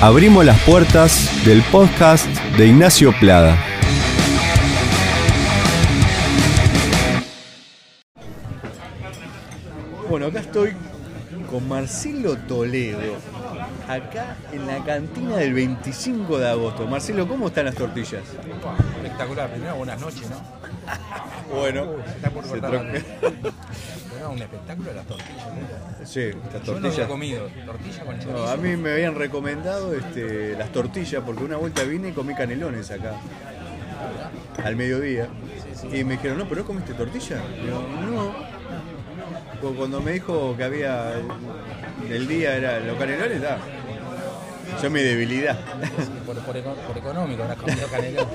abrimos las puertas del podcast de Ignacio Plada. Bueno, acá estoy con Marcelo Toledo, acá en la cantina del 25 de agosto. Marcelo, ¿cómo están las tortillas? Espectacular, primero buenas noches, ¿no? Bueno, se Bueno, un espectáculo las tortillas. ¿no? Sí, las Yo no había tortillas. comido tortilla con chorizo. No, a mí me habían recomendado este, las tortillas porque una vuelta vine y comí canelones acá al mediodía y me dijeron, no, pero ¿no comiste tortilla? Digo, no. Cu- Cuando me dijo que había el día era los canelones, da. Yo mi debilidad. Por, por por económico, habrás comido canelón.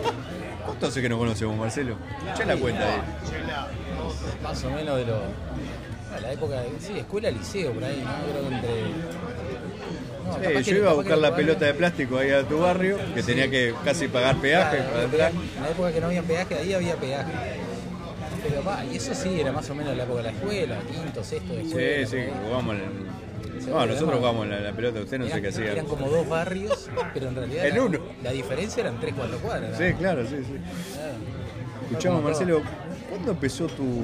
¿Cuánto hace que nos conocemos, Marcelo? Echa la cuenta ahí. Más o menos de lo. A la época de. Sí, escuela, liceo, por ahí, ¿no? Creo que entre. No, Sí, yo iba a buscar la pelota de barrio- plástico ahí a tu barrio, que tenía que casi pagar peaje Claro, para entrar. En la época que no había peaje, ahí había peaje. Pero va, y eso sí, era más o menos la época de la escuela, quinto, sexto de escuela. Sí, sí, jugamos en... No, nosotros jugamos la, la pelota, usted no sé qué hacía. eran como dos barrios, pero en realidad En la, uno. la diferencia eran 3, 4 cuadras. Sí, claro, sí, sí. Claro. Escuchamos, Marcelo, ¿cuándo empezó tu,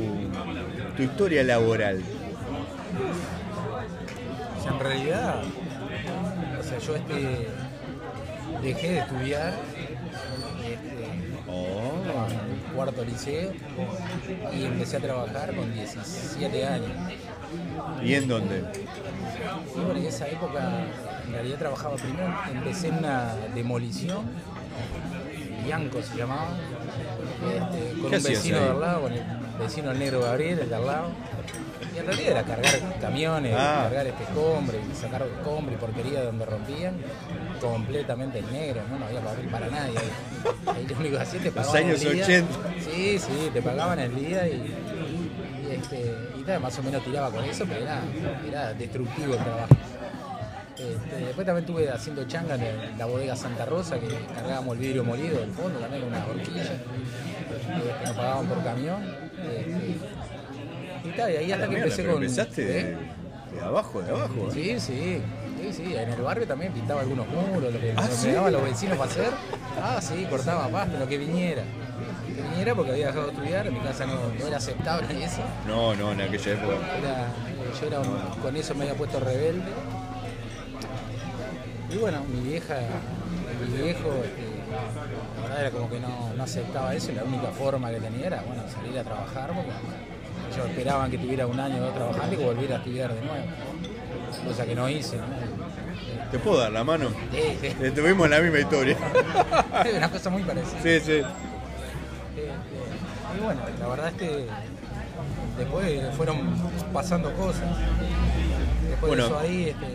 tu historia laboral? todo. O sea, en realidad, o sea, yo este, dejé de estudiar este, Oh, cuarto liceo y empecé a trabajar con 17 años. ¿Y en dónde? En esa época en realidad trabajaba primero, empecé en una demolición, Bianco se llamaba, este, con ¿Qué un vecino de al lado, con el vecino el negro Gabriel, el de al lado. Y en realidad era cargar camiones, Ah. cargar este escombro, y sacar escombro y porquería de donde rompían, completamente en negro, ¿no? No había papel para nadie. Ahí, ahí lo único que hacía te Los pagaban años el día. 80. Sí, sí, te pagaban el día y, y, este, y tal, más o menos tiraba con eso, pero era, era destructivo el trabajo. Este, después también estuve haciendo changa en la bodega Santa Rosa, que cargábamos el vidrio molido del fondo, también con unas horquillas, eh, que nos pagaban por camión. este, y tal, y ahí hasta que Mierda, empecé con. empezaste ¿eh? de abajo, de abajo. ¿eh? Sí, sí, sí, sí, en el barrio también pintaba algunos muros, lo que ¿Ah, que sí? me daban los vecinos para hacer. Ah, sí, cortaba pasto, lo que viniera. Viniera porque había dejado de estudiar, en mi casa no, no era aceptable eso. No, no, en aquella época. Era, yo era un- con eso me había puesto rebelde. Y bueno, mi vieja, mi viejo, este, la verdad era como que no, no aceptaba eso y la única forma que tenía era bueno, salir a trabajar porque ellos esperaban que tuviera un año o dos trabajando y que volviera a estudiar de nuevo. Cosa que no hice, ¿no? ¿Te puedo dar la mano? Sí, sí. Eh, Tuvimos la misma historia. Es una cosa muy parecida. Sí, sí. Bueno, la verdad es que después fueron pasando cosas. Después Bueno. de eso ahí este,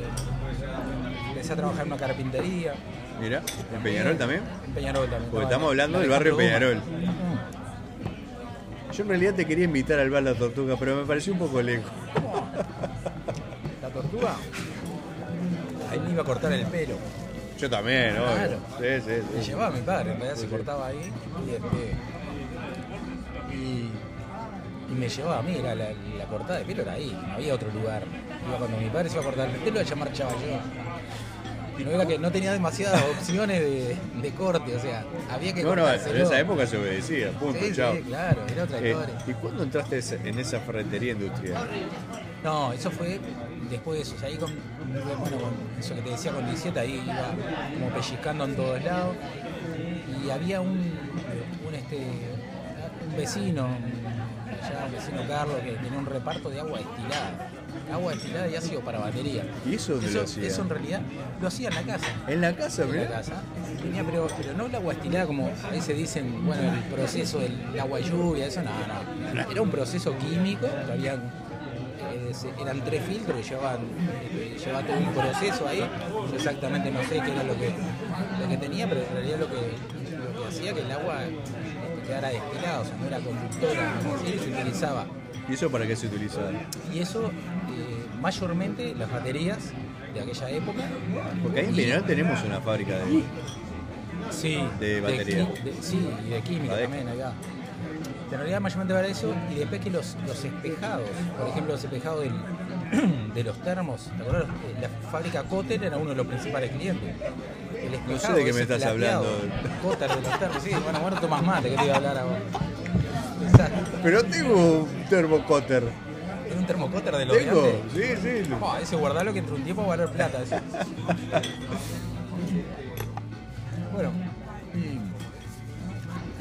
empecé a trabajar en una carpintería. Mira, ¿en Peñarol también? En Peñarol también. Porque estamos hablando del barrio Peñarol. Dumas. Yo en realidad te quería invitar al bar La Tortuga, pero me pareció un poco lejos. La tortuga. Ahí me iba a cortar el pelo. Yo también, ¿no? Claro. Sí, sí, Me sí. llevaba a mi padre, en realidad se cortaba ahí. Y, este, y, y me llevaba a mí, era la, la cortada de pelo era ahí, no había otro lugar. Iba cuando mi padre se iba a cortar el pelo, allá marchaba yo. No era que no tenía demasiadas opciones de, de corte, o sea, había que No, no, en esa época se obedecía, punto, Sí, chao. sí, claro, era otra Eh, historia. ¿Y cuándo entraste en esa ferretería industrial? No, eso fue después de eso. O sea, ahí con, bueno, con eso que te decía con 17, ahí iba como pellizcando en todos lados. Y había un, un, este, un vecino, allá, un vecino Carlos, que tenía un reparto de agua destilada. Agua destilada y ácido para batería. ¿Y eso dónde eso, lo hacía? eso en realidad lo hacía en la casa. ¿En la casa, En la casa. Tenía, pero, pero no el agua destilada como a veces dicen, bueno, el proceso del agua lluvia, eso no, no. Era un proceso químico, que eran tres filtros que llevaban, llevaba todo un proceso ahí. Yo exactamente no sé qué era lo que, lo que tenía, pero en realidad lo que, lo que hacía que el agua quedara destilada, o sea, no era conductora, y se utilizaba. ¿Y eso para qué se utilizaba? Y eso, eh, mayormente, las baterías de aquella época. Porque ahí en Peñarol tenemos una fábrica de... Sí, de batería. qui- de- sí, y de química también acá. En realidad mayormente para eso y después que los, los espejados, por ejemplo los espejados del, de los termos, ¿te acuerdas? La fábrica Cotter era uno de los principales clientes. El No sé de qué me estás hablando. Cotter de los termos, sí, bueno, bueno, tomás mate, que te iba a hablar ahora. Exacto. Pero tengo un termocotter. ¿Era un termocotter de los Tengo, sí, sí. Oh, ese guardalo que entre un tiempo va a valer plata. bueno,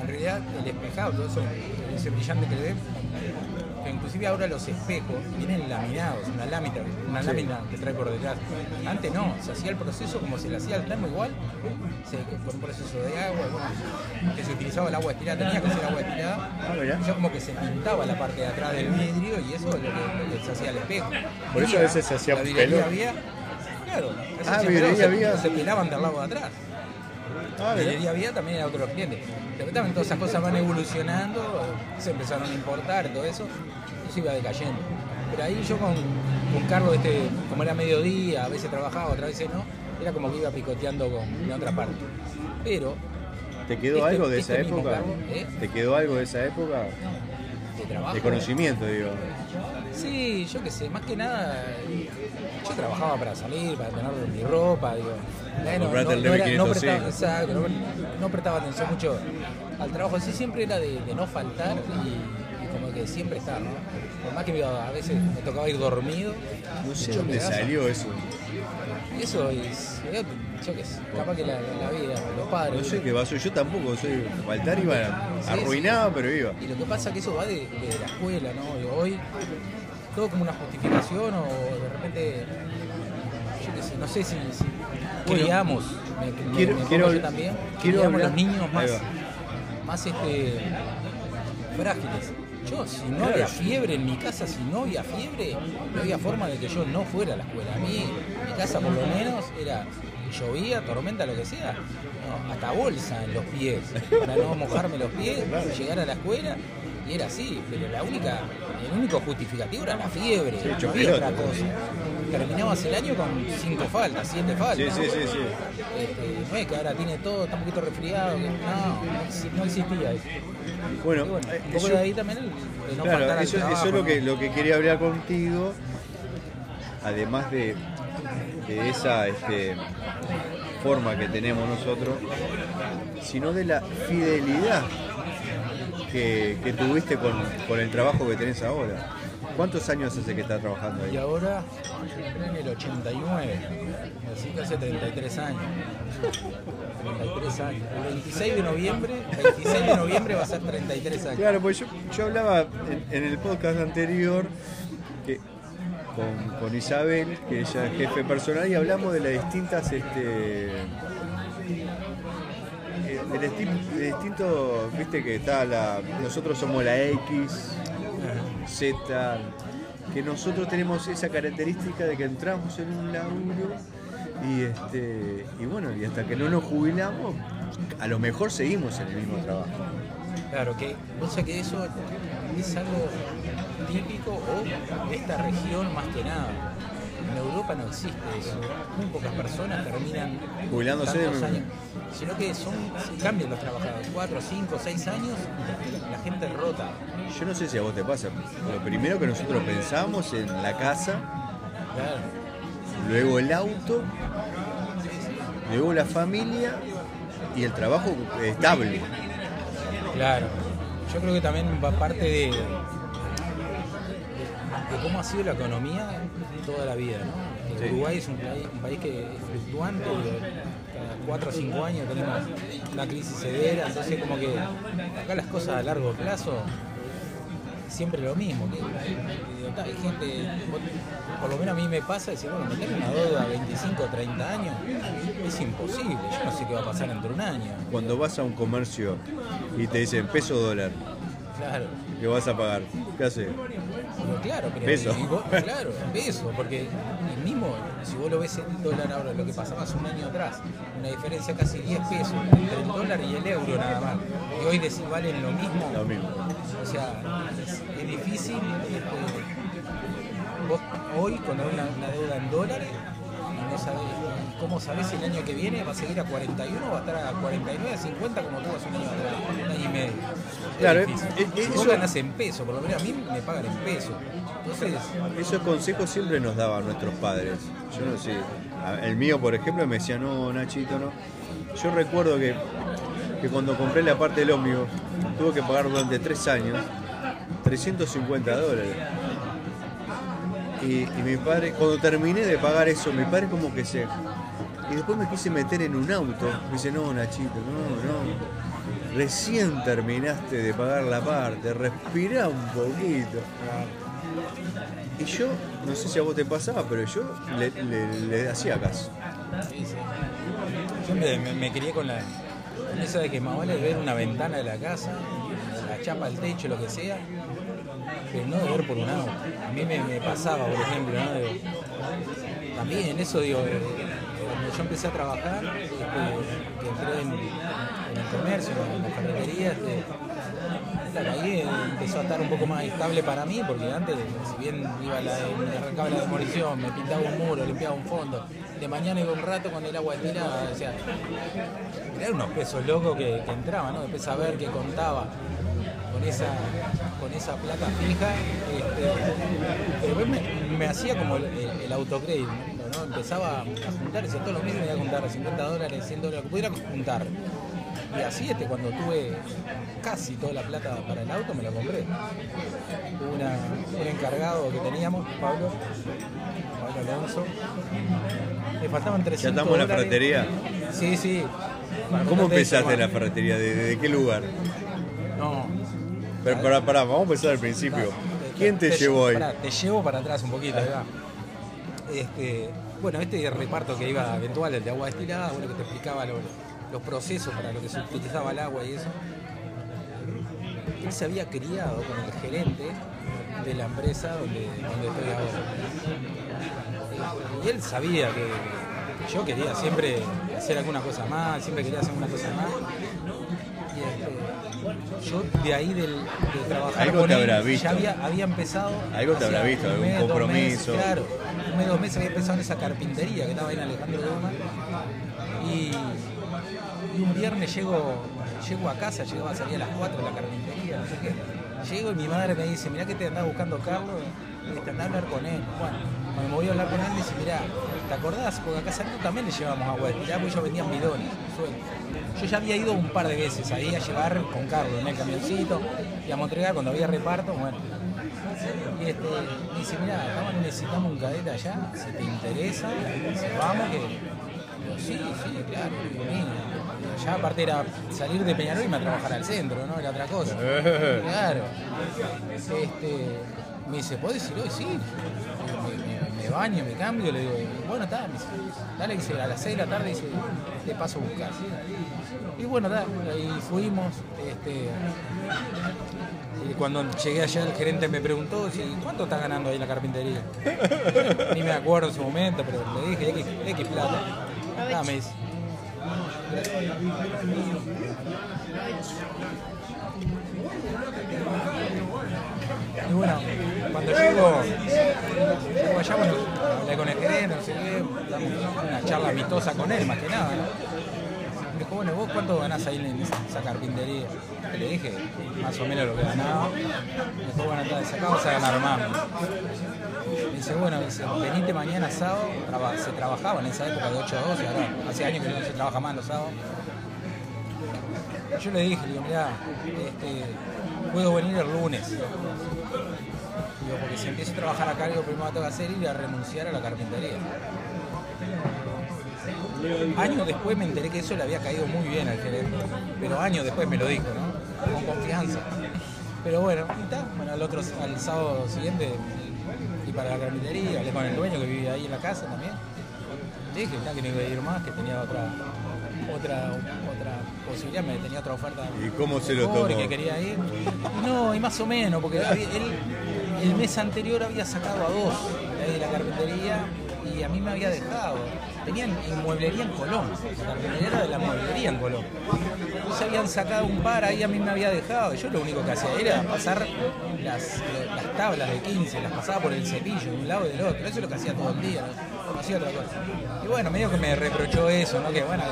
en realidad el espejado, todo eso, ese brillante que le ven, que inclusive ahora los espejos vienen laminados, una lámina, una Sí. lámina que trae por detrás. Antes no, se hacía el proceso como se le hacía al termo igual, se, con un proceso de agua, bueno, que se utilizaba el agua estirada, tenía que ser agua estirada, Ah, y ya como que se pintaba la parte de atrás del vidrio y eso es lo que, lo que se hacía al espejo. Por eso a veces se hacía pelón. había, claro, Ah, se peló, se- había. Se pelaban del lado de atrás. Ah. Vidrería había también era otro de los clientes. Después también todas esas cosas van evolucionando, se empezaron a importar, todo eso, eso iba decayendo. Pero ahí yo con, con Carlos, este, como era mediodía, a veces trabajaba, otras veces no, era como que iba picoteando con la otra parte. Pero ¿Te quedó Este- algo de esa este mismo época? cargo, ¿eh? ¿Te quedó algo de esa época? de trabajo. De conocimiento, digo. Sí, yo qué sé, más que nada, yo trabajaba para salir, para tener mi ropa, digo. No, era- no 9.500, prestaba, sí. exacto, no, no prestaba atención mucho al trabajo, sí siempre era de, de no faltar y, y como que siempre estar, ¿no? Por más que me- a veces me tocaba ir dormido. No sé dónde salió eso. Eso es, yo, yo qué sé, capaz que la, la vida, los padres. No sé qué pasó. Yo tampoco soy. Faltar iba Sí, arruinado, sí. pero iba. Y lo que pasa es que eso va de, de la escuela, ¿no? Hoy todo como una justificación o de repente, yo qué sé, no sé si, si Bueno, criamos, me, quiero- me quiero- yo también, quiero criamos los niños más, más este, frágiles. Yo, si no había fiebre en mi casa, si no había fiebre, no había forma de que yo no fuera a la escuela. A mí, mi casa por lo menos era llovía, tormenta, lo que sea, no, hasta bolsa en los pies, para no mojarme los pies, llegar a la escuela. Y era así, pero la única, el único justificativo era la fiebre, Sí, no había otra cosa. Terminabas el año con cinco faltas, siete Sí, faltas. sí, sí, sí. Este, no es que ahora tiene todo, está un poquito resfriado, no, no, exi- no existía eso. Bueno, eh, un poco yo- de ahí también el no claro, eso, eso es lo que, lo que quería hablar contigo. Además de, de esa este, forma que tenemos nosotros, sino de la fidelidad que, que tuviste con, con el trabajo que tenés ahora. ¿Cuántos años hace que estás trabajando Y ahí? ahora entré en el 89, así que hace 33 años. 33 años. El 26 de noviembre, 26 de noviembre va a ser 33 años. Claro, pues yo, yo hablaba en, en el podcast anterior que con, con Isabel, que ella es jefe personal, y hablamos de las distintas, este, de, de distintos, viste que está la, nosotros somos la X, Z, que nosotros tenemos esa característica de que entramos en un laburo y este y bueno, y hasta que no nos jubilamos, a lo mejor seguimos en el mismo trabajo. Claro, que o sea que eso es algo típico o de esta región más que nada. En Europa no existe eso. Muy pocas personas terminan Jubilándose años. Sino que son cambian los trabajadores. Cuatro, cinco, seis años, la gente rota. Yo no sé si a vos te pasa. Lo primero que nosotros pensamos en la casa, Claro. luego el auto, luego la familia y el trabajo estable. Claro. Yo creo que también va parte de, de, cómo ha sido la economía toda la vida, ¿no? Sí. Uruguay es un país, un país que es fluctuante, que cada 4 o 5 años tenemos una crisis severa, entonces como que acá las cosas a largo plazo siempre lo mismo. Que, que, hay gente, por lo menos a mí me pasa decir, bueno, meter una deuda a 25 o 30 años es imposible, yo no sé qué va a pasar entre un año. Cuando vas a un comercio y te dicen peso dólar, Claro. ¿qué vas a pagar? ¿Qué haces? Pero claro, pero Peso. y vos- claro, peso, porque el mismo, si vos lo ves el dólar ahora, lo que pasaba hace un año atrás, una diferencia casi 10 pesos entre el dólar y el euro nada más. Y hoy decir valen lo mismo. Lo mismo. O sea, es, es difícil. este, vos hoy, cuando hay una, una deuda en dólares, no sabés, ¿y ¿cómo sabés si el año que viene va a seguir a 41 o va a estar a 49, a 50 como tú hace un año atrás, un año y medio? Claro, eh, eh, Vos eso- ganás en peso, por lo menos a mí me pagan en peso. Entonces, Esos consejos siempre nos daban nuestros padres. Yo no sé. El mío, por ejemplo, me decía, no, Nachito, no. Yo recuerdo que, que cuando compré la parte del ómnibus, tuve que pagar durante tres años 350 dólares. Y, y mi padre, cuando terminé de pagar eso, mi padre como que se... Y después me quise meter en un auto. Me dice, no, Nachito, no, no. Recién terminaste de pagar la parte, respirá un poquito. Y yo, no sé si a vos te pasaba, pero yo le, hacía caso. Yo me, me- con la eso de que más vale ver una ventana de la casa, la chapa del techo, lo que sea, que no de ver por un auto. A mí me, pasaba, por ejemplo, ¿no? De- también eso digo, de- cuando yo empecé a trabajar, este, que entré en, el comercio, en la ferretería, este, claro, ahí empezó a estar un poco más estable para mí, porque antes, si bien iba la, me arrancaba la demolición, me pintaba un muro, limpiaba un fondo, de mañana iba un rato con el agua estirada, o sea, eran unos pesos locos que, que entraban, ¿no? Después saber que contaba con esa con esa plata fija, este, pero me, hacía como el, el-. Empezaba a juntar, decía, todos los meses me iba a juntar 50 dólares, 100 dólares, lo que pudiera juntar. Y así este, cuando tuve casi toda la plata para el auto, me lo compré. Una- un encargado que teníamos, Pablo, Pablo Alonso. Le faltaban 300 ¿Ya estamos en la ferretería? Sí, sí. ¿Cómo eso, empezaste en la ferretería? ¿De, de- qué lugar? No. Pero pará, pará, vamos a empezar al principio. ¿Quién te llevó ahí? pará, te llevo para atrás un poquito, va. Este, bueno, este reparto que iba eventual, el de agua destilada, bueno, que te explicaba lo- los procesos para lo que se utilizaba el agua y eso. Él se había criado con el gerente de la empresa donde, donde estoy ahora. Y él sabía que, yo quería siempre hacer alguna cosa más, siempre quería hacer alguna cosa más. Y este, yo de ahí del, de trabajar Algo con te él, habrá visto. ya había, había empezado. Algo te habrá visto, algún compromiso. meses, claro, mes, dos meses había empezado en esa carpintería que estaba ahí en Alejandro Goma. Y, y un viernes llego, llego a casa, llegaba a salir a las 4 de la carpintería, no sé. Llego y mi madre me dice, mirá que te andaba buscando Carlos, y te andaba a hablar con él. Bueno, me voy a hablar con él, me dice, mirá, ¿te acordás? Porque acá saliendo también le llevamos agua destilada, porque ellos vendían bidones, sueltos. Yo ya había ido un par de veces ahí a llevar con Carlos en el camioncito y a entregar cuando había reparto, bueno. Y este, me dice, mirá, estamos necesitando un cadete allá, si te interesa, vamos que. Digo, sí, sí, claro, vení. Ya aparte era salir de Peñarol y irme a trabajar al centro, ¿no? Era otra cosa. Claro. Este, me dice, ¿podés ir hoy? Sí. Me, me- me baño, me cambio, le digo, bueno, está, me dice, dale, dice, a las 6 de la tarde dice, te paso a buscar. Y bueno, da, ahí fuimos, este, y cuando llegué allá el gerente me preguntó si cuánto está ganando ahí la carpintería. Ni me acuerdo en su momento, pero le dije X, X plata. Ah, me dice. Y bueno, cuando llego, llego allá, bueno, hablé con el gerente, no sé qué, una charla amistosa con él, más que nada, ¿no? Me dijo, bueno, ¿vos cuánto ganás ahí en esa carpintería? Le dije, más o menos lo que ganaba. Me dijo, bueno, entonces acá vas a ganar más. Me dice, bueno, venite mañana sábado, se trabajaba en esa época de 8 a 12, ahora hace años que no se trabaja más los sábados. Yo le dije, le digo, mirá, este, puedo venir el lunes. Digo, porque si empiezo a trabajar acá, lo primero que tengo que hacer es ir a renunciar a la carpintería. Años después me enteré que eso le había caído muy bien al gerente, pero años después me lo dijo, ¿no? Con confianza. Pero bueno, y tal, bueno, al otro, al sábado siguiente y para la carpintería, hablé con el dueño que vivía ahí en la casa también. Le dije que no iba a ir más, que tenía otra otra otra posibilidad, me tenía otra oferta. ¿Y cómo se lo tomó? que quería ir. Y no, y más o menos, porque él el mes anterior había sacado a dos de la carpintería y a mí me había dejado. Tenían mueblería en Colón, la era de la mueblería en Colón. Entonces habían sacado un par, ahí a mí me había dejado. Yo lo único que hacía era pasar las, las tablas de 15, las pasaba por el cepillo de un lado y del otro. Eso es lo que hacía todo el día. ¿no? hacía otra cosa. Y bueno, medio que me reprochó eso, ¿no? Que bueno,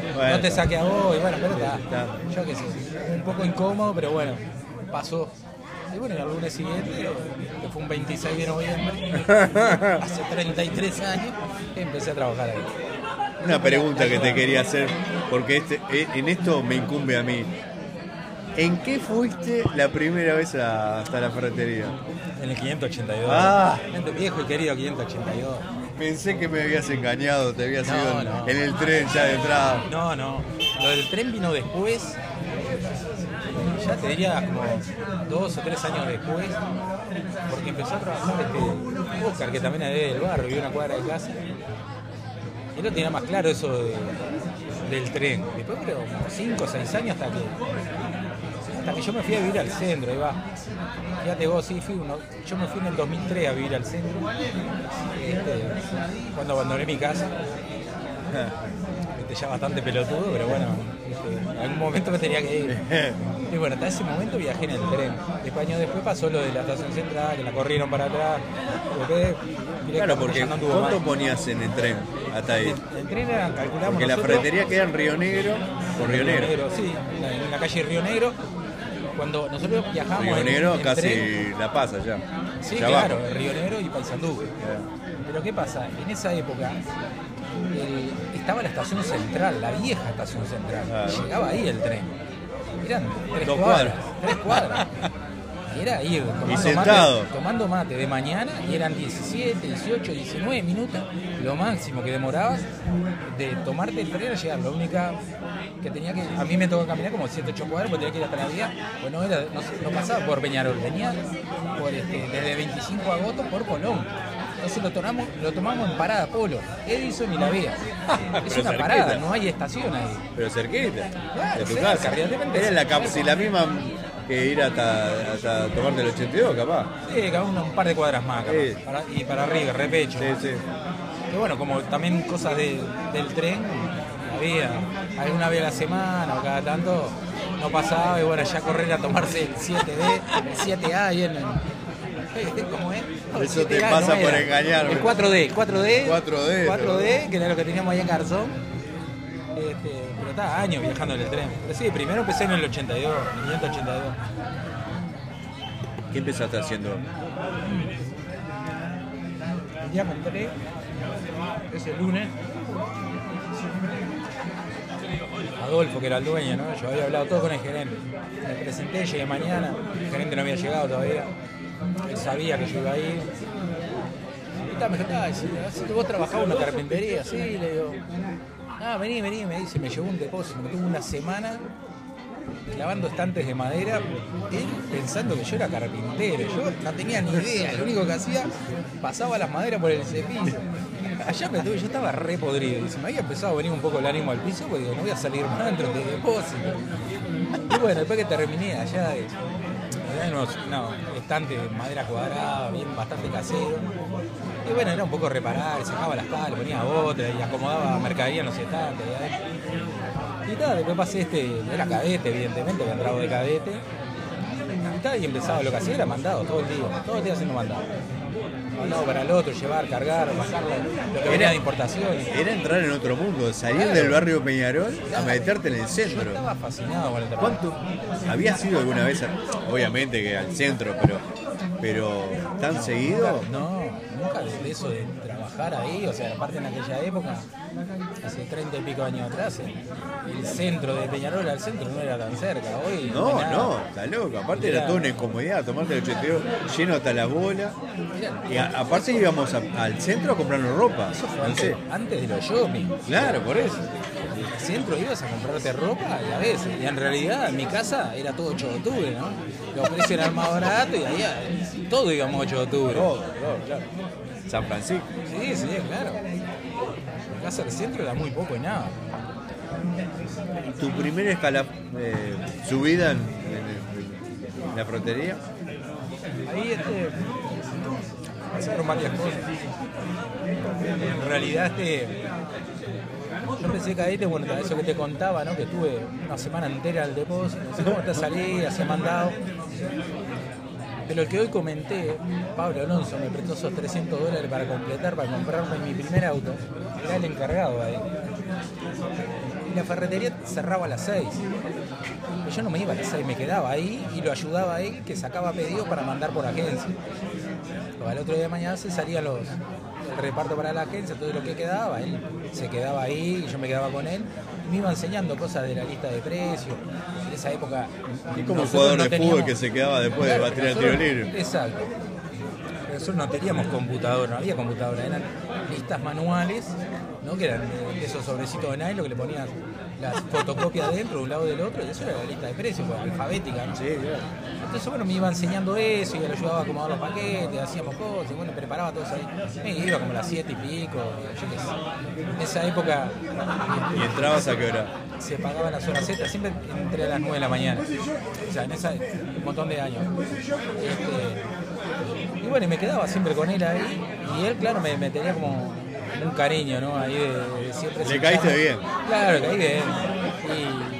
que Bueno. no te saque a vos, y bueno, pero está. Yo qué sé, un poco incómodo, pero bueno, pasó. Y bueno, el lunes siguiente, que fue un 26 de noviembre, hace 33 años, empecé a trabajar ahí. Una pregunta que te quería hacer, porque este, eh, en esto me incumbe a mí. ¿En qué fuiste la primera vez a- hasta la ferretería? En el 582. Ah. Viejo y querido 582. Pensé que me habías engañado, te habías No, ido en, no. en el tren ya de entrada. No, no. Lo del tren vino después. Ya te diría como dos o tres años después. Porque empezó a trabajar este Oscar, que también es del barrio, vive una cuadra de casa. Y él lo tenía más claro eso de- del tren. Después creo como cinco o seis años hasta que. Hasta que yo me fui a vivir al centro, ahí va. Fíjate vos, sí, fui uno, yo me fui en el 2003 a vivir al centro. Este, cuando abandoné mi casa. Este, ya bastante pelotudo, pero bueno, este, en algún momento me tenía que ir. Y bueno, hasta ese momento viajé en el tren. Después años después pasó lo de la estación central, que la corrieron para atrás. Después, Claro, porque no ¿cuánto ponías en el tren hasta ahí? El tren era, calculamos Porque la ferretería queda en Río Negro, por Río Negro. Sí, en la, calle Río Negro. Cuando nosotros viajábamos Río Negro en casi tren, la pasa ya. Sí, claro, abajo. Río Negro y Paysandú. Pero ¿qué pasa? En esa época el- estaba la estación central, la vieja estación central. Claro. Llegaba ahí el tren. Eran tres Dos cuadras, cuadras. Tres cuadras. Y era ir tomando sentado. mate, tomando mate de mañana y eran 17, 18, 19 minutos, lo máximo que demorabas de tomarte el tren a llegar. La única que tenía que. A mí me tocó caminar como 7, 8 cuadras porque tenía que ir hasta la vía. Pues no, era, no, no pasaba por Peñarol, venía por este, desde 25 a agosto por Colón. Entonces lo tomamos, lo tomamos en parada Polo, Edison y la vía. Es una cerquita. parada, no hay estación ahí. Pero cerquita, Claro, de tu cerca, casa. Era la, cap- si la misma que ir hasta, hasta tomarte el 82, capaz. Sí, uno un par de cuadras más, capaz, Sí. para- y para arriba, repecho. Sí, sí. Que bueno, como también cosas de- del tren, había alguna vez a la semana o cada tanto, no pasaba y bueno, ya correr a tomarse el 7D, el 7A ahí en el... ¿Cómo es? El Eso te 7A pasa no por engañarme. El 4D, 4D. 4D, 4D, que era lo que teníamos ahí en Garzón. Este, pero estaba años viajando en el tren. Pero sí, primero empecé en el 82, en el 582. ¿Qué empezaste haciendo? El día que entré, ese lunes, Adolfo, que era el dueño, ¿no? Yo había hablado todo con el gerente. Me presenté, llegué mañana, el gerente no había llegado todavía. Él sabía que yo iba a ir. Y si vos trabajabas en una carpintería, sí, le digo. Ah, vení, vení, me dice, me llevó un depósito, me tuvo una semana clavando estantes de madera, él pensando que yo era carpintero, yo no tenía ni idea, lo único que hacía, pasaba las maderas por el cepillo. Allá me tuve, yo estaba re podrido, y se me había empezado a venir un poco el ánimo al piso, porque digo, no voy a salir más dentro de depósito. Y bueno, después que terminé allá, eh, había unos no, estantes de madera cuadrada, bien bastante casero. Y bueno, era un poco reparar, sacaba las calas, ponía otra y acomodaba mercadería en los estantes. Y tal, después pasé este, era cadete, evidentemente, había entrado de cadete. Y empezaba lo que hacía era mandado todo el día, todo el día haciendo mandado. Mandado para el otro, llevar, cargar, lo que venía de importaciones. Era entrar en otro mundo, salir Claro. del barrio Peñarol a meterte en el Yo centro. estaba fascinado con el trabajo. ¿Cuánto? ¿Habías ido alguna vez, a- obviamente que al centro, pero, pero tan seguido? No, nunca de eso de trabajar ahí, o sea, aparte en aquella época, hace 30 y pico años atrás, el, centro de Peñarol al centro no era tan cerca. Hoy No, nada. no, está loco. Aparte era Era- toda una incomodidad, tomarte el 82 lleno hasta las bolas. Era- Y a- aparte íbamos a- al centro a comprarnos ropa. Eso fue No antes, sé. antes de los shopping. Claro, por eso. Al centro ibas a comprarte ropa y a veces. Y en realidad en mi casa era todo 8 de octubre, ¿no? Los precios eran más baratos y ahí eh, todo íbamos 8 de octubre. Todo, todo, claro. San Francisco. Sí, sí, claro. Mi casa del centro era muy poco y nada. ¿Tu primera escala, eh, subida en, en- en la frontería? Ahí este, pasaron varias cosas. En realidad este, yo empecé cadete, bueno, eso que te contaba, ¿no? Que estuve una semana entera al depósito, no sé cómo te salí, hacía mandado. Pero el que hoy comenté, Pablo Alonso me prestó esos 300 dólares para completar, para comprarme mi primer auto. Era el encargado ahí. Y la ferretería cerraba a las 6. Pero yo no me iba a las 6, me quedaba ahí y lo ayudaba a él que sacaba pedidos para mandar por agencia. Luego, al otro día de mañana se salían los reparto para la agencia, todo lo que quedaba, él se quedaba ahí y yo me quedaba con él. Me iba enseñando cosas de la lista de precios. Esa época. Como un jugador no de teníamos- fútbol que se quedaba después de batir el tiro libre. Exacto. Nosotros no teníamos computadora, no había computadora, eran listas manuales, ¿no? que eran esos sobrecitos de nylon que le ponías las fotocopias dentro de un lado del otro, y eso era la lista de precios, pues, alfabética, ¿no? Sí, claro. Entonces, bueno, me iba enseñando eso y él ayudaba a acomodar los paquetes, hacíamos cosas, y bueno, preparaba todo eso ahí. Me iba como a las 7 y pico, yo qué sé. En esa época Y entrabas a qué hora. Se pagaban las horas Z, siempre entre las 9 de la mañana. O sea, en esa, un montón de años. Este, y bueno, y me quedaba siempre con él ahí. Y él, claro, me, me tenía como un cariño, ¿no? Ahí de, de siempre Le caíste bien. Claro, caí bien.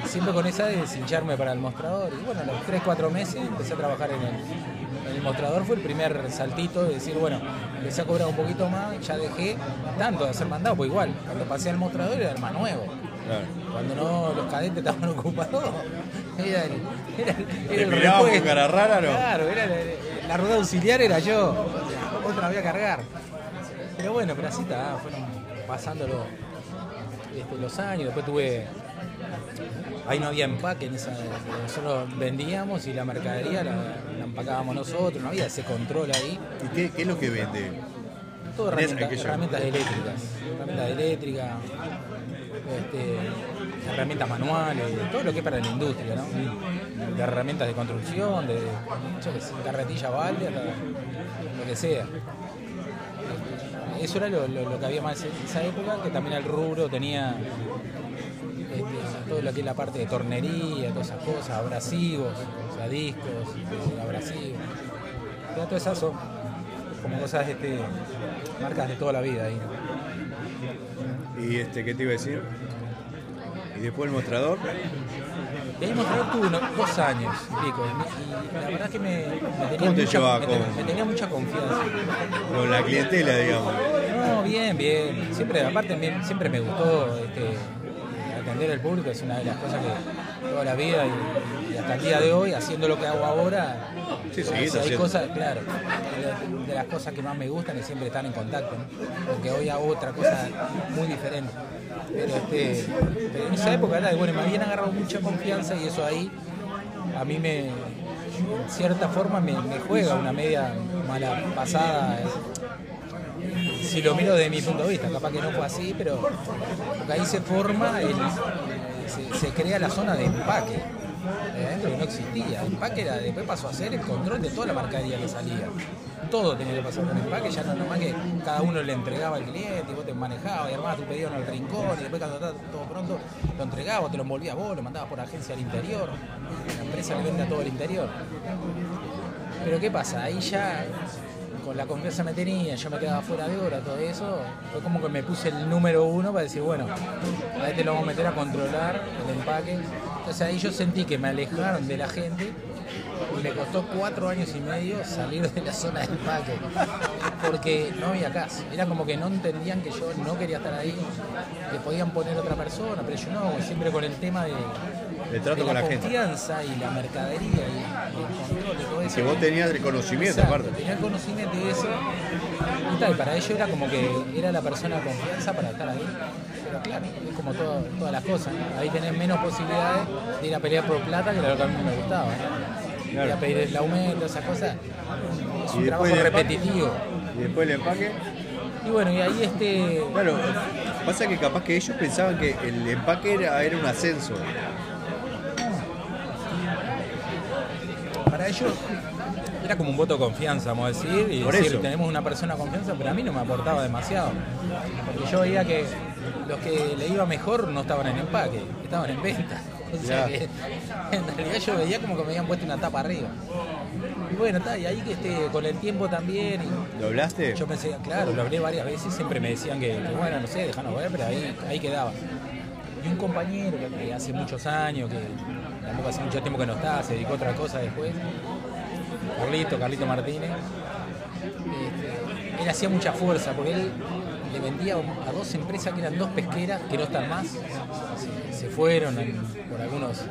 Y siempre con esa de cincharme para el mostrador. Y bueno, a los 3, 4 meses empecé a trabajar en el, el mostrador. Fue el primer saltito de decir, bueno, empecé a cobrar un poquito más, ya dejé tanto de hacer mandado, pues igual, cuando pasé al mostrador era el más nuevo. Claro. Cuando no los cadetes estaban ocupados, era el, era, el- era el con cara rara, ¿no? Claro, era la, la rueda auxiliar era yo, otra voy a cargar. Pero bueno, pero así está, fueron pasando los, este, los años, después tuve... Ahí no había empaque, en esa, nosotros vendíamos y la mercadería la, la empacábamos nosotros, no había ese control ahí. ¿Y qué, qué es lo que vende? Todo herramientas, herramientas eléctricas, herramientas eléctricas, este, herramientas manuales, todo lo que es para la industria, ¿no? De herramientas de construcción, de yo qué sé, carretilla balde, lo que sea. Eso era lo, lo- lo que había más en esa época, que también el rubro tenía este, todo lo que es la parte de tornería, todas esas cosas, abrasivos, o sea, discos, eh, abrasivos. Todas esas son como cosas, este, marcas de toda la vida ahí. ¿no? ¿Y este, qué te iba a decir? ¿Y después el mostrador? Y ahí mostrador tuve unos dos años y pico. Y, y la verdad que me, me tenía, ¿Cómo te mucha, llevaba me, con- me tenía mucha confianza. Con la clientela, digamos. No, bien, bien. Siempre, aparte, bien, siempre me gustó este, atender al público, es una de las cosas que toda la vida y hasta el día de hoy, haciendo lo que hago ahora, Sí, hay haciendo. cosas, claro, de, de las cosas que más me gustan es siempre estar en contacto, ¿no? porque hoy hago otra cosa muy diferente. Pero, este, pero en esa época, era de, bueno, me habían agarrado mucha confianza y eso ahí a mí me, en cierta forma, me, me juega una media mala pasada. eh, si lo miro desde mi punto de vista, capaz que no fue así, pero porque ahí se forma, el- se, se crea la zona de empaque. Que no existía. El empaque era, después pasó a ser el control de toda la mercadería que salía. Todo tenía que pasar con empaque, ya no nomás que cada uno le entregaba al cliente y vos te manejabas y armabas tu pedido en el rincón y después cuando estaba todo pronto lo entregabas, te lo envolvías vos, lo mandabas por agencia al interior. La empresa le vende a todo el interior. Pero ¿qué pasa? Ahí ya con la confianza me tenía, yo me quedaba fuera de hora, todo eso, fue como que me puse el número uno para decir, bueno, a este lo vamos a meter a controlar el empaque. Entonces ahí yo sentí que me alejaron de la gente y me costó cuatro años y medio salir de la zona de empaque, porque no había caso. Era como que no entendían que yo no quería estar ahí, que podían poner otra persona, pero yo no, siempre con el tema de, El trato de con la, la gente. confianza y la mercadería y, y el control de todo eso. Que vos tenías el conocimiento, Exacto, aparte. Tenía el conocimiento de eso. Y, tal, y para ello era como que era la persona de confianza para estar ahí. Claro, es como todo- todas las cosas. ¿no? Ahí tenés menos posibilidades de ir a pelear por plata que lo que a mí me gustaba. ¿no? Claro. Ir a pedir el aumento, esas cosas. Es un trabajo repetitivo. Y después el empaque. Y bueno, y ahí este. Claro, pasa que capaz que ellos pensaban que el empaque era, era un ascenso. para ellos era como un voto de confianza, vamos a decir, y Por decir, eso. tenemos una persona de confianza, pero a mí no me aportaba demasiado. Porque yo veía que los que le iba mejor no estaban en empaque, estaban en venta. O sea Ya. que en realidad yo veía como que me habían puesto una tapa arriba. Y bueno, está, y ahí que este, con el tiempo también, y ¿Lo hablaste? yo pensé, claro, lo hablé varias veces, siempre me decían que, que, bueno, no sé, dejanos ver, pero ahí, ahí quedaba. Y un compañero que, que hace muchos años, que tampoco hace mucho tiempo que no está, se dedicó a otra cosa después, Carlito, Carlito Martínez. Este, él hacía mucha fuerza porque él le vendía a dos empresas que eran dos pesqueras que no están más, se, fueron por algunos este,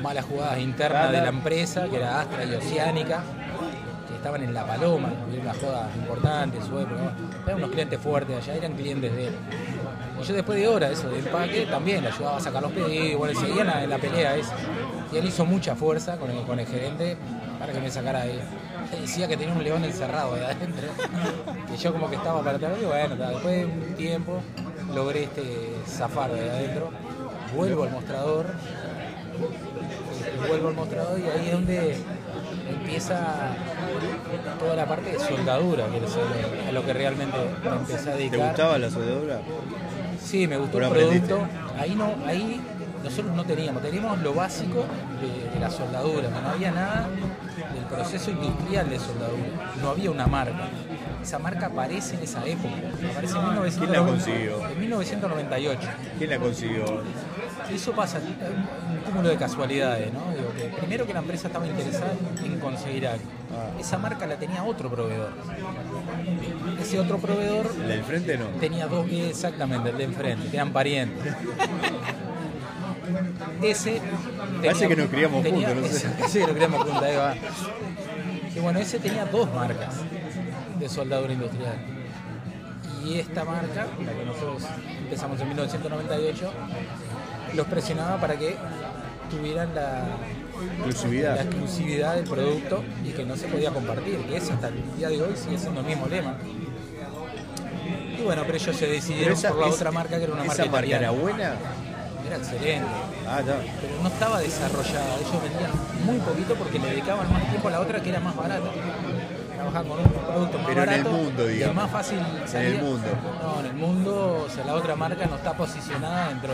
malas jugadas internas de la empresa, que era Astra y Oceánica, que estaban en La Paloma, y unas jodas importantes, su época. eran unos clientes fuertes allá, eran clientes de él. Y yo después de horas eso de empaque también le ayudaba a sacar los pedidos, bueno, seguía en la, pelea esa. Y él hizo mucha fuerza con el, con el gerente para que me sacara ahí. Decía que tenía un león encerrado ahí adentro, que yo como que estaba para atrás, y bueno, después de un tiempo logré este zafar de adentro, vuelvo al mostrador, este, vuelvo al mostrador y ahí es donde empieza toda la parte de soldadura, que es a lo- que realmente me empecé a ¿Te dedicar. gustaba la soldadura? Sí, me gustó el producto. Ahí no, ahí nosotros no teníamos, teníamos lo básico de, de la soldadura, no había nada proceso industrial de soldadura. No había una marca. Esa marca aparece en esa época. Aparece en 1990 ¿Quién la consiguió? En 1998. ¿Quién la consiguió? Eso pasa, un cúmulo de casualidades, ¿no? Digo que primero que la empresa estaba interesada en conseguir algo. Ah. Esa marca la tenía otro proveedor. Ese otro proveedor ¿La del frente no? Tenía dos, exactamente, el de enfrente, eran parientes. Ese. Parece que nos criamos juntos, no sé. Sí, nos criamos juntos, ahí va. Y bueno, ese tenía dos marcas de soldadura industrial. Y esta marca, la que nosotros empezamos en 1998, los presionaba para que tuvieran la, la Exclusividad. exclusividad del producto y que no se podía compartir, que eso hasta el día de hoy sigue siendo el mismo lema. Y bueno, pero ellos se decidieron esa- por la esa- otra marca que era una marca ¿Esa marca era buena? Era excelente, Ah, está. pero no estaba desarrollada. Ellos vendían muy poquito porque le dedicaban más tiempo a la otra que era más barata. Trabajaban con un producto más Pero en el mundo, y digamos. más fácil salir. el mundo. No, en el mundo, o sea, la otra marca no está posicionada dentro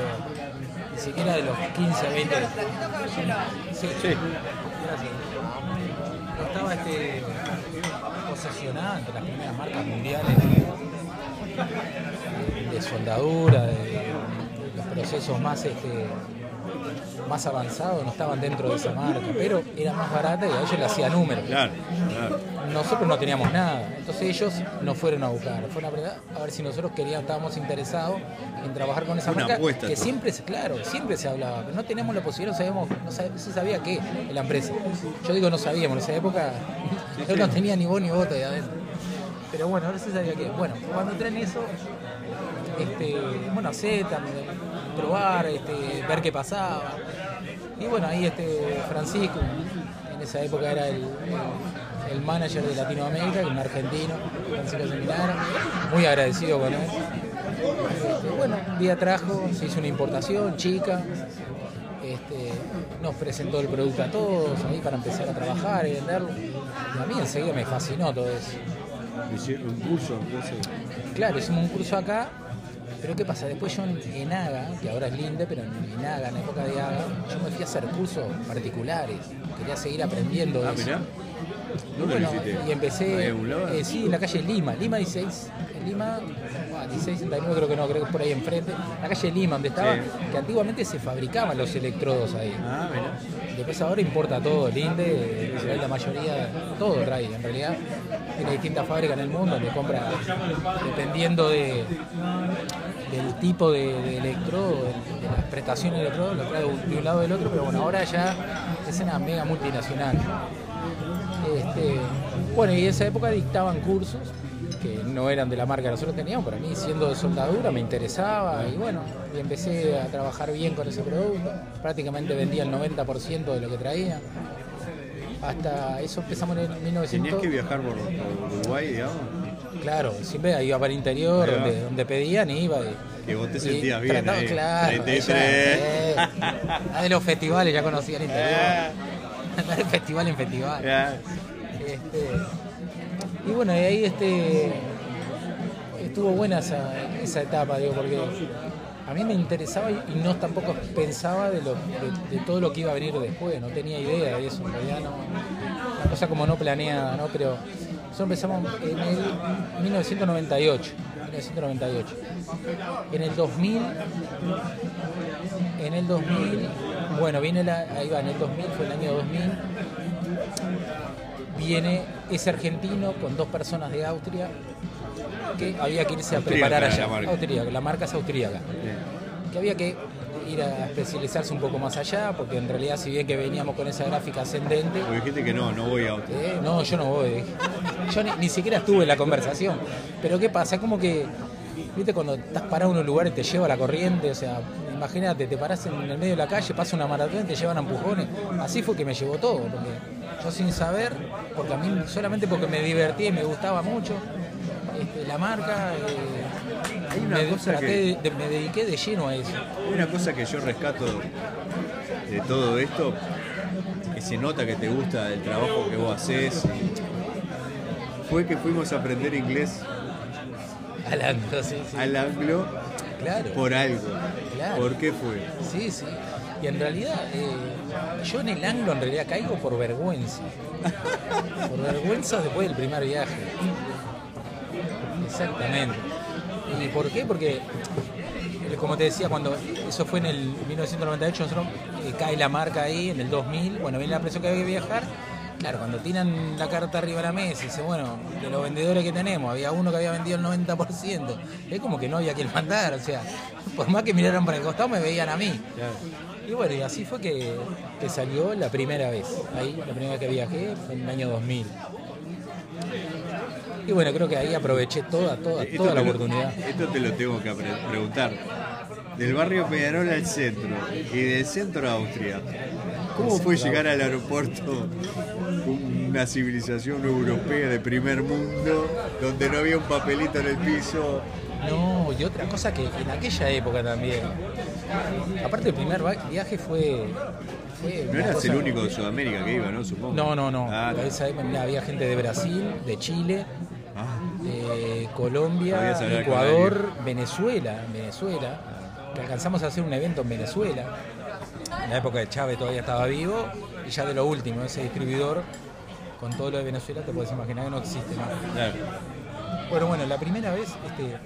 ni siquiera de los 15, 20. Sí, Sí. Gracias. No estaba este, posesionada entre las primeras marcas mundiales de, soldadura, de, procesos más este, más avanzados no estaban dentro de esa marca, pero era más barata y a ellos le hacía números. Claro, claro. Nosotros no teníamos nada, entonces ellos nos fueron a buscar, fueron a preguntar a ver si nosotros queríamos, estábamos interesados en trabajar con esa Una marca apuesta, que todo. siempre, se- claro, siempre se hablaba, pero no teníamos la posibilidad, no sabíamos, no, se sabía qué en la empresa. Yo digo no sabíamos, en esa época yo no tenía ni voz ni voto ahí adentro. Pero bueno, ahora se sabía qué. Bueno, cuando entré en eso, este, bueno, aceptan, probar, este, ver qué pasaba. Y bueno, ahí este Francisco, en esa época era el, el manager de Latinoamérica, un argentino, Francisco Seminara, muy agradecido con él. Este, bueno, un día trajo, se hizo una importación chica, este, nos presentó el producto a todos ahí para empezar a trabajar y venderlo. Y a mí enseguida me fascinó todo eso. Hicieron un curso, entonces. Claro, hicimos un curso acá, pero ¿qué pasa? Después yo en, en AGA, que ahora es Linde, pero en, en AGA, en la época de AGA, yo me fui a hacer cursos particulares, quería seguir aprendiendo de Ah, eso. mirá. Y ¿Dónde bueno, lo hiciste? y empecé, eh, sí, en la calle Lima, Lima 16, en Lima, ah, 16, 69 creo que no, creo que es por ahí enfrente, la calle Lima, donde estaba, Sí. que antiguamente se fabricaban los electrodos ahí. Ah, mirá. Después ahora importa todo, el INDE, eh, la mayoría, todo trae en realidad. Tiene distintas fábricas en el mundo donde compra, dependiendo de, del tipo de, de electrodo, de, de las prestaciones de electrodo, lo trae de un- lado del otro, pero bueno, ahora ya es una mega multinacional. Este, bueno, y en esa época dictaban cursos que no eran de la marca que nosotros teníamos, pero a mí siendo de soldadura me interesaba y bueno, y empecé a trabajar bien con ese producto, prácticamente vendía el 90% de lo que traía. Hasta eso empezamos en el 1900. Tenías que viajar por Uruguay, digamos. Claro, siempre iba para el interior, donde, donde pedían y iba. y- Que vos te sentías bien trataba- ahí. Claro, 33. ella, eh, ah, de los festivales ya conocía el interior. Andar de festival en festival. Este, y bueno, y ahí este, estuvo buena esa, esa etapa, digo, porque a mí me interesaba y y no tampoco pensaba de, lo, de, de todo lo que iba a venir después, no tenía idea de eso, en realidad no, una cosa como no planeada, ¿no? Pero nosotros empezamos en el 1998, 1998. En el 2000, en el 2000, bueno, viene la, ahí va, en el 2000, fue el año 2000, viene ese argentino con dos personas de Austria que había que irse a preparar allá. Austríaca, la marca es austríaca. Que había que ir a especializarse un poco más allá, porque en realidad si bien que veníamos con esa gráfica ascendente, Porque dijiste que no, no voy a otro. eh, no, yo no voy. Yo ni, ni siquiera estuve en la conversación. Pero ¿qué pasa? Como que, viste, cuando estás parado en un lugar y te lleva la corriente, o sea, imagínate, te parás en el medio de la calle, pasa una maratón y te llevan a empujones. Así fue que me llevó todo, porque yo sin saber, porque a mí solamente porque me divertí y me gustaba mucho este, la marca, eh, Hay una me, cosa que- de- me dediqué de lleno a eso. Una cosa que yo rescato de todo esto, que se nota que te gusta el trabajo que vos haces, fue que fuimos a aprender inglés Alando, sí, sí. al anglo Claro. por algo. Claro. ¿Por qué fue? Sí, sí. Y en realidad, eh, yo en el anglo en realidad caigo por vergüenza. Por vergüenza después del primer viaje. Exactamente. ¿Y por qué? Porque, eh, como te decía, cuando eso fue en el 1998, nosotros eh, cae la marca ahí, en el 2000, bueno, viene la presión que había que viajar. Claro, cuando tiran la carta arriba de la mesa y dice, bueno, de los vendedores que tenemos, había uno que había vendido el 90%, es como que no había quien mandar, o sea, por más que miraran para el costado me veían a mí. Y bueno, y así fue que, que salió la primera vez, ahí, la primera vez que viajé, fue en el año 2000. Y bueno, creo que ahí aproveché toda, toda, Esto toda la lo- oportunidad. esto te lo tengo que pre- preguntar. Del barrio Peñarol al centro y del centro a Austria. ¿Cómo fue llegar al aeropuerto una civilización europea de primer mundo donde no había un papelito en el piso? No, y otra cosa que en aquella época también. Aparte el primer viaje fue... fue No eras el único de Sudamérica que iba, ¿no? Supongo. No, no, no. Ah, A esa época, mirá, había gente de Brasil, de Chile, ah, de Colombia, Ecuador, Venezuela, Venezuela, que alcanzamos a hacer un evento en Venezuela. En la época de Chávez todavía estaba vivo y ya de lo último, ese distribuidor con todo lo de Venezuela te puedes imaginar que no existe más. Bueno, bueno, la primera vez este,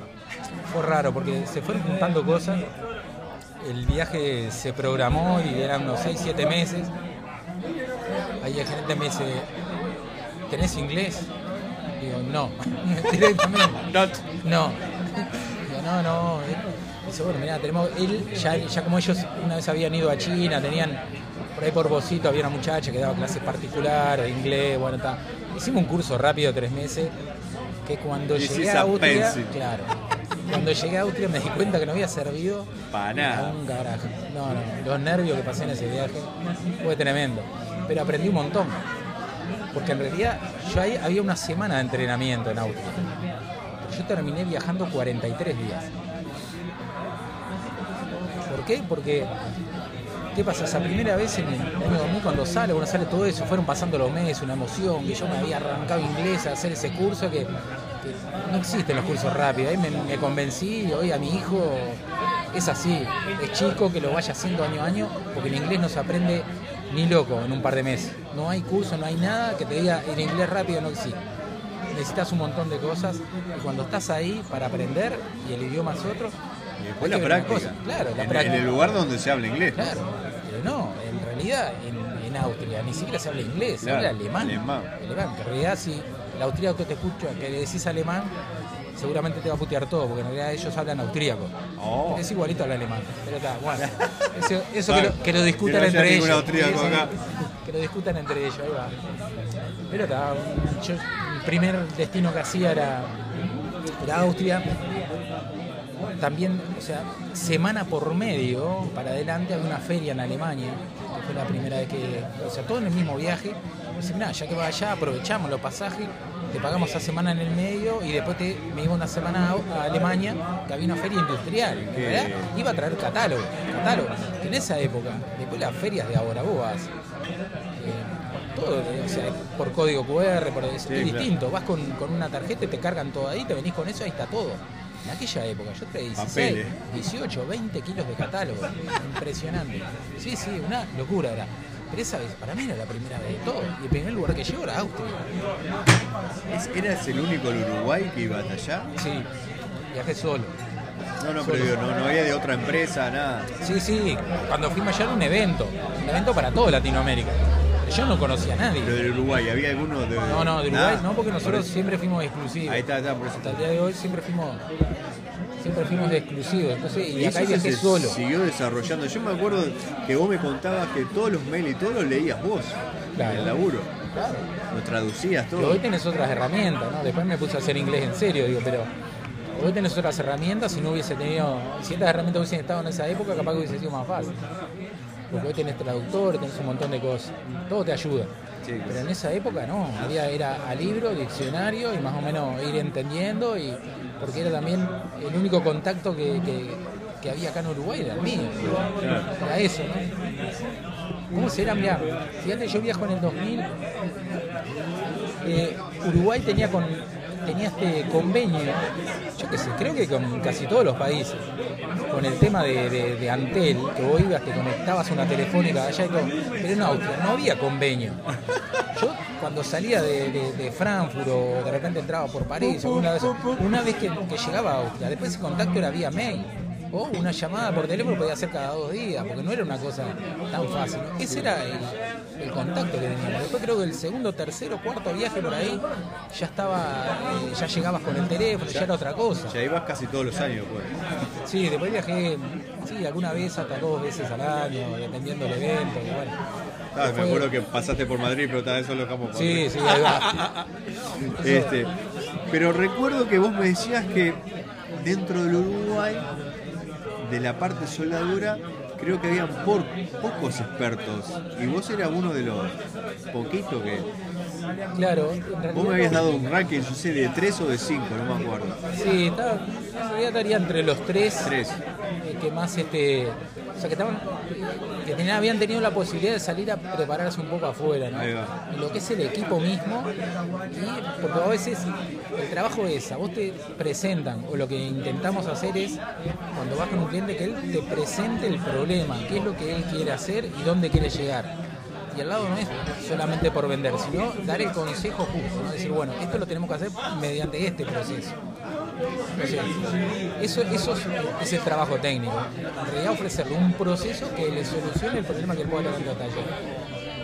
fue raro porque se fueron juntando cosas. El viaje se programó y eran unos 6, 7 meses. Ahí el gerente me dice, ¿tenés inglés? Digo, no, directamente. Not. No. Digo, no, no. Dice, bueno, mirá, tenemos. Él, ya, ya como ellos una vez habían ido a China, tenían. Por ahí por Bocito había una muchacha que daba clases particulares de inglés, bueno, está. Hicimos un curso rápido, tres meses, que cuando This llegué a Austria. Claro. Cuando llegué a Austria me di cuenta que no había servido Para nada. un carajo. No, no, los nervios que pasé en ese viaje fue tremendo. Pero aprendí un montón. Porque en realidad yo ahí había una semana de entrenamiento en. Pero yo terminé viajando 43 días. ¿Por qué? Porque, ¿qué pasa? Esa primera vez en el año 2000 cuando sale, bueno, sale todo eso, fueron pasando los meses, una emoción, que yo me había arrancado inglés a hacer ese curso que, no existen los cursos rápidos. Ahí me, convencí hoy a mi hijo es así, es chico que lo vaya haciendo año a año, porque el inglés no se aprende ni loco en un par de meses. No hay curso, no hay nada que te diga el inglés rápido no existe. Necesitas un montón de cosas y cuando estás ahí para aprender y el idioma es otro, Y después la práctica. cosa. Claro, la en, práctica. en el lugar donde se habla inglés. Claro, pero no, en realidad en, en Austria ni siquiera se habla inglés, se Claro, habla alemán. alemán. Alemán, que en realidad si el austríaco te escucha que le decís alemán, seguramente te va a putear todo, porque en realidad ellos hablan austríaco. Oh. Es igualito al alemán, pero está, bueno. Eso, eso Claro, que, lo, que lo que discutan no entre ellos. acá. Que lo discutan entre ellos, ahí va. Pero está, yo, el primer destino que hacía era, era Austria también, o sea, semana por medio para adelante había una feria en Alemania, que fue la primera vez que, o sea, todo en el mismo viaje. Dice, mira, ya que va allá, aprovechamos los pasajes, te pagamos esa semana en el medio y después te, me iba una semana a, Alemania, que había una feria industrial. ¿verdad? Iba a traer catálogo, catálogo. Que en esa época, después las ferias de ahora boas, eh, todo, o sea, por código QR, por, es, Sí, es claro. distinto. Vas con, con una tarjeta y te cargan todo ahí, te venís con eso, ahí está todo. En aquella época, yo traía 16, Papeles. 18, 20 kilos de catálogo. Impresionante. Sí, sí, una locura era. Pero esa vez, para mí era la primera vez de todo. Y el primer lugar que llegó era Austria. Es- ¿Eras el único del Uruguay que iba hasta allá? Sí. Viajé solo. No, no, pero digo, no, no había de otra empresa, nada. Sí, sí, cuando fuimos allá era un evento, un evento para toda Latinoamérica. Yo no conocía a nadie. Pero del Uruguay, ¿había alguno de.? No, no, de Uruguay Nada. no, porque Por nosotros eso. siempre fuimos exclusivos. Ahí está, está, por eso. Hasta el día de hoy siempre fuimos siempre fuimos de exclusivos. Entonces, y, Y acá viajé se solo. siguió desarrollando. Yo me acuerdo que vos me contabas que todos los mails y todo los leías vos. Claro. En el laburo. Claro. Lo traducías todo. hoy tenés otras herramientas, ¿no? Después me puse a hacer inglés en serio, digo, pero hoy tenés otras herramientas, si no hubiese tenido, si estas herramientas hubiesen estado en esa época, capaz que hubiese sido más fácil. Porque hoy tenés traductor, tenés un montón de cosas, todo te ayuda. Sí, Pero en esa época no, había, era a libro, diccionario y más o menos ir entendiendo y porque era también el único contacto que, que- que había acá en Uruguay era el mío. Claro. Era eso, ¿no? ¿Cómo será? Mirá, fíjate, yo viajo en el 2000. eh, Uruguay tenía con tenía este convenio, yo qué sé, creo que con casi todos los países, con el tema de, de- Antel, que vos ibas, te conectabas una telefónica allá y todo, pero en Austria no había convenio. Yo cuando salía de, de- Frankfurt o de repente entraba por París, una vez, una vez que, que llegaba a Austria, después ese contacto era vía mail. O una llamada por teléfono podía hacer cada dos días, porque no era una cosa tan fácil. Ese era el, el contacto que teníamos. Después creo que el segundo, tercero, cuarto viaje por ahí ya estaba, eh, ya llegabas con el teléfono, ya era otra cosa. Ya ibas casi todos los años, pues. Sí, después viajé, sí, alguna vez hasta dos veces al año, dependiendo del evento. y bueno. Ah, me acuerdo que pasaste por Madrid, pero tal vez solo dejamos Sí, sí, ahí va. Este, pero recuerdo que vos me decías que dentro del Uruguay, de la parte soldadura, creo que habían por, pocos expertos. Y vos eras uno de los poquitos que. Claro, realidad- Vos me habías dado un ranking, yo sé, de 3 o de 5, no me acuerdo. Sí, estaba, en realidad estaría entre los tres, Tres. eh, que más este, o sea que estaban, que tenían- habían tenido la posibilidad de salir a prepararse un poco afuera, ¿no? Ahí va. En lo que es el equipo mismo, y porque a veces el trabajo es, a vos te presentan, o lo que intentamos hacer es, cuando vas con un cliente, que él te presente el problema, qué es lo que él quiere hacer y dónde quiere llegar. Y al lado no es solamente por vender, sino dar el consejo justo, ¿no? decir, bueno, esto lo tenemos que hacer mediante este proceso. O eso, eso es, el trabajo técnico. En realidad ofrecerle un proceso que le solucione el problema que él pueda tener en taller.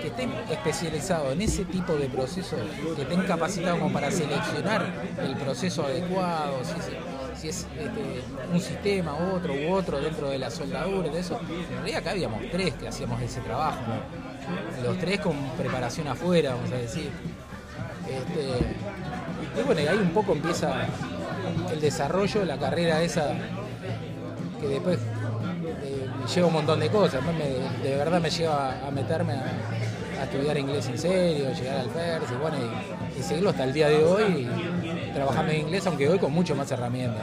Que esté especializado en ese tipo de proceso, que estén capacitados como para seleccionar el proceso adecuado, si es, este, un sistema, otro u otro dentro de la soldadura, de eso. En realidad acá habíamos tres que hacíamos ese trabajo. Los tres con preparación afuera, vamos a decir. Este, y bueno, ahí un poco empieza el desarrollo, la carrera esa, que después eh, me lleva un montón de cosas. De verdad me lleva a meterme a, estudiar inglés en serio, llegar al FERS y bueno, y, y seguirlo hasta el día de hoy, trabajando en inglés, aunque hoy con mucho más herramientas.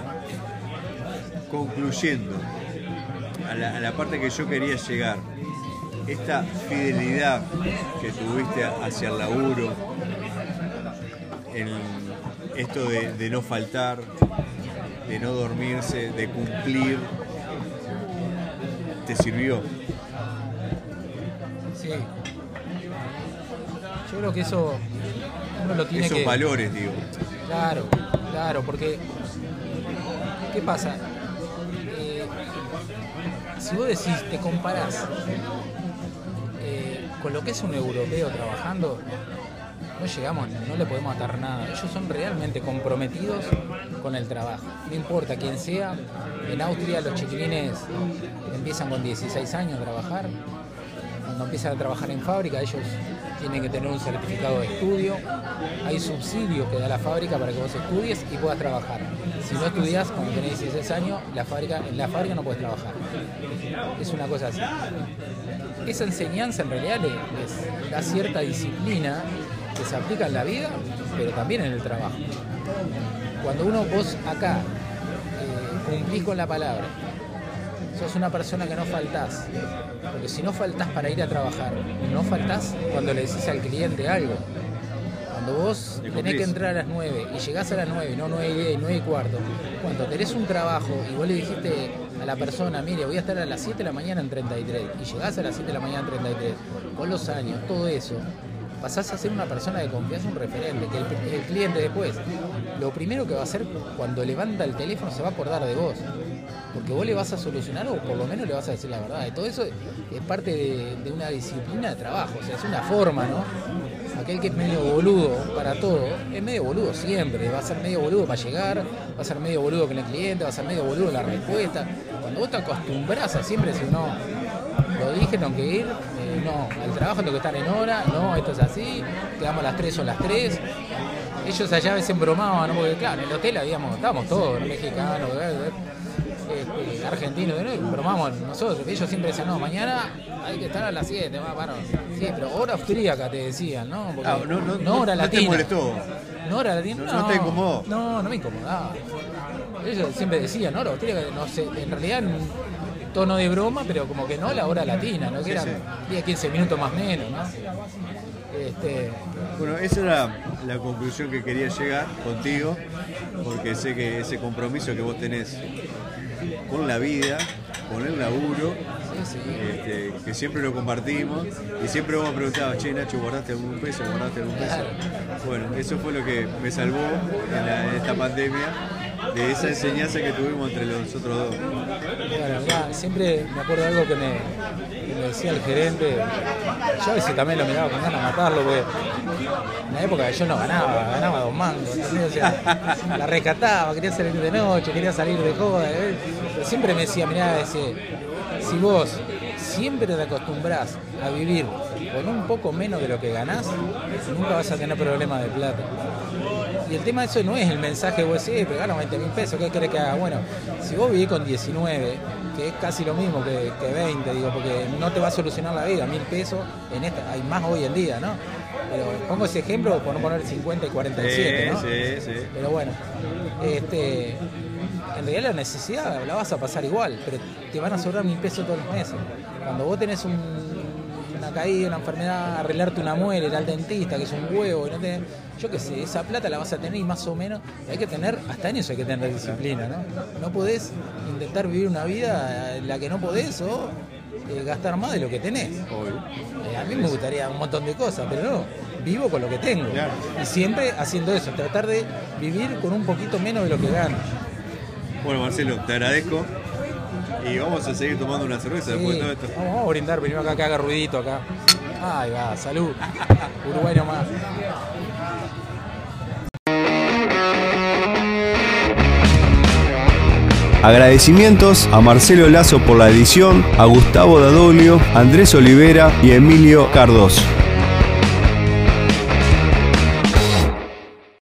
Concluyendo, a la parte que yo quería llegar, esta fidelidad que tuviste hacia el laburo, el, esto de, de no faltar, de no dormirse, de cumplir, te sirvió. Sí. Yo creo que eso uno lo tiene Esos que... valores, digo. Claro, claro, porque ¿qué pasa? Eh, si vos decís, te comparás con lo que es un europeo trabajando, no llegamos, no le podemos atar nada. Ellos son realmente comprometidos con el trabajo. No importa quién sea. En Austria los chiquilines empiezan con 16 años a trabajar. Cuando empiezan a trabajar en fábrica, ellos tienen que tener un certificado de estudio. Hay subsidios que da la fábrica para que vos estudies y puedas trabajar. Si no estudias cuando tenés 16 años, la fábrica, en la fábrica no puedes trabajar. Es una cosa así. Esa enseñanza en realidad le- les da cierta disciplina que se aplica en la vida, pero también en el trabajo. Cuando uno, vos acá, eh, cumplís con la palabra, sos una persona que no faltás, porque si no faltás para ir a trabajar, no faltás cuando le decís al cliente algo. Cuando vos tenés que entrar a las 9 y llegás a las 9, no 9 y 10, 9 y cuarto, cuando tenés un trabajo y vos le dijiste a la persona, mire, voy a estar a las 7 de la mañana en 33, y llegás a las 7 de la mañana en 33, con los años, todo eso, pasás a ser una persona de confianza, un referente, que el, el cliente después, lo primero que va a hacer cuando levanta el teléfono se va a acordar de vos. Porque vos le vas a solucionar o por lo menos le vas a decir la verdad. Y todo eso es parte de, una disciplina de trabajo, o sea, es una forma, ¿no? Aquel que es medio boludo para todo, es medio boludo siempre, va a ser medio boludo para llegar, va a ser medio boludo con el cliente, va a ser medio boludo en la respuesta. Cuando vos te acostumbras a siempre decir, no, lo dije, tengo que ir, eh, no, al trabajo tengo que estar en hora, no, esto es así, quedamos a las 3 o las 3. Ellos allá a veces bromaban, ¿no? porque claro, en el hotel habíamos, estábamos todos, ¿no? mexicanos, este, argentinos, ¿no? bromamos nosotros, ellos siempre decían, no, mañana hay que estar a las 7, va, paro. Sí, pero hora austríaca te decían, ¿no? Porque Ah, no, no, no hora no te latina. molestó. No hora latina, No- no te incomodó. No, no me incomodaba. Ellos siempre decían, hora austríaca, no sé, en realidad tono de broma, pero como que no la hora latina, ¿no? Que Sí, eran sí. 10, 15 minutos más menos, ¿no? Este, Bueno, esa era la conclusión que quería llegar contigo, porque sé que ese compromiso que vos tenés con la vida, con el laburo, este, que siempre lo compartimos y siempre vos me preguntabas, che Nacho, ¿guardaste algún peso? ¿Guardaste algún peso? Bueno, eso fue lo que me salvó en, la- en esta pandemia de esa enseñanza que tuvimos entre los otros dos. Claro, mirá, siempre me acuerdo de algo que me, que me decía el gerente. Yo a veces también lo miraba con ganas de matarlo, porque en la época yo no ganaba, ganaba dos mangos. O sea, la rescataba, quería salir de noche, quería salir de joda. ¿eh? Pero siempre me decía, mirá, decía, si vos siempre te acostumbrás a vivir con un poco menos de lo que ganás, nunca vas a tener problemas de plata. Y el tema de eso no es el mensaje, vos decís, pero gano 20 mil pesos, ¿qué querés que haga? Bueno, si vos vivís con 19, que es casi lo mismo que, que 20, digo, porque no te va a solucionar la vida, mil pesos, en esta, hay más hoy en día, ¿no? Pero pongo ese ejemplo por no poner 50 y 47, ¿no? sí, sí. Pero bueno, este, en realidad la necesidad la vas a pasar igual, pero te van a sobrar mil pesos todos los meses. Cuando vos tenés un- una caída, una enfermedad, arreglarte una muela, ir al dentista, que es un huevo, y no tenés- yo qué sé, esa plata la vas a tener y más o menos hay que tener, hasta en eso hay que tener disciplina, ¿no? No podés intentar vivir una vida en la que no podés o eh, gastar más de lo que tenés. Eh, a mí me gustaría un montón de cosas, pero no, vivo con lo que tengo. Y siempre haciendo eso, tratar de vivir con un poquito menos de lo que gano. Bueno, Marcelo, te agradezco y vamos a seguir tomando una cerveza después de todo esto. Vamos, vamos a brindar primero acá que haga ruidito acá. Ahí va, salud. Uruguay nomás. Agradecimientos a Marcelo Lazo por la edición, a Gustavo Dadolio, Andrés Olivera y Emilio Cardoso.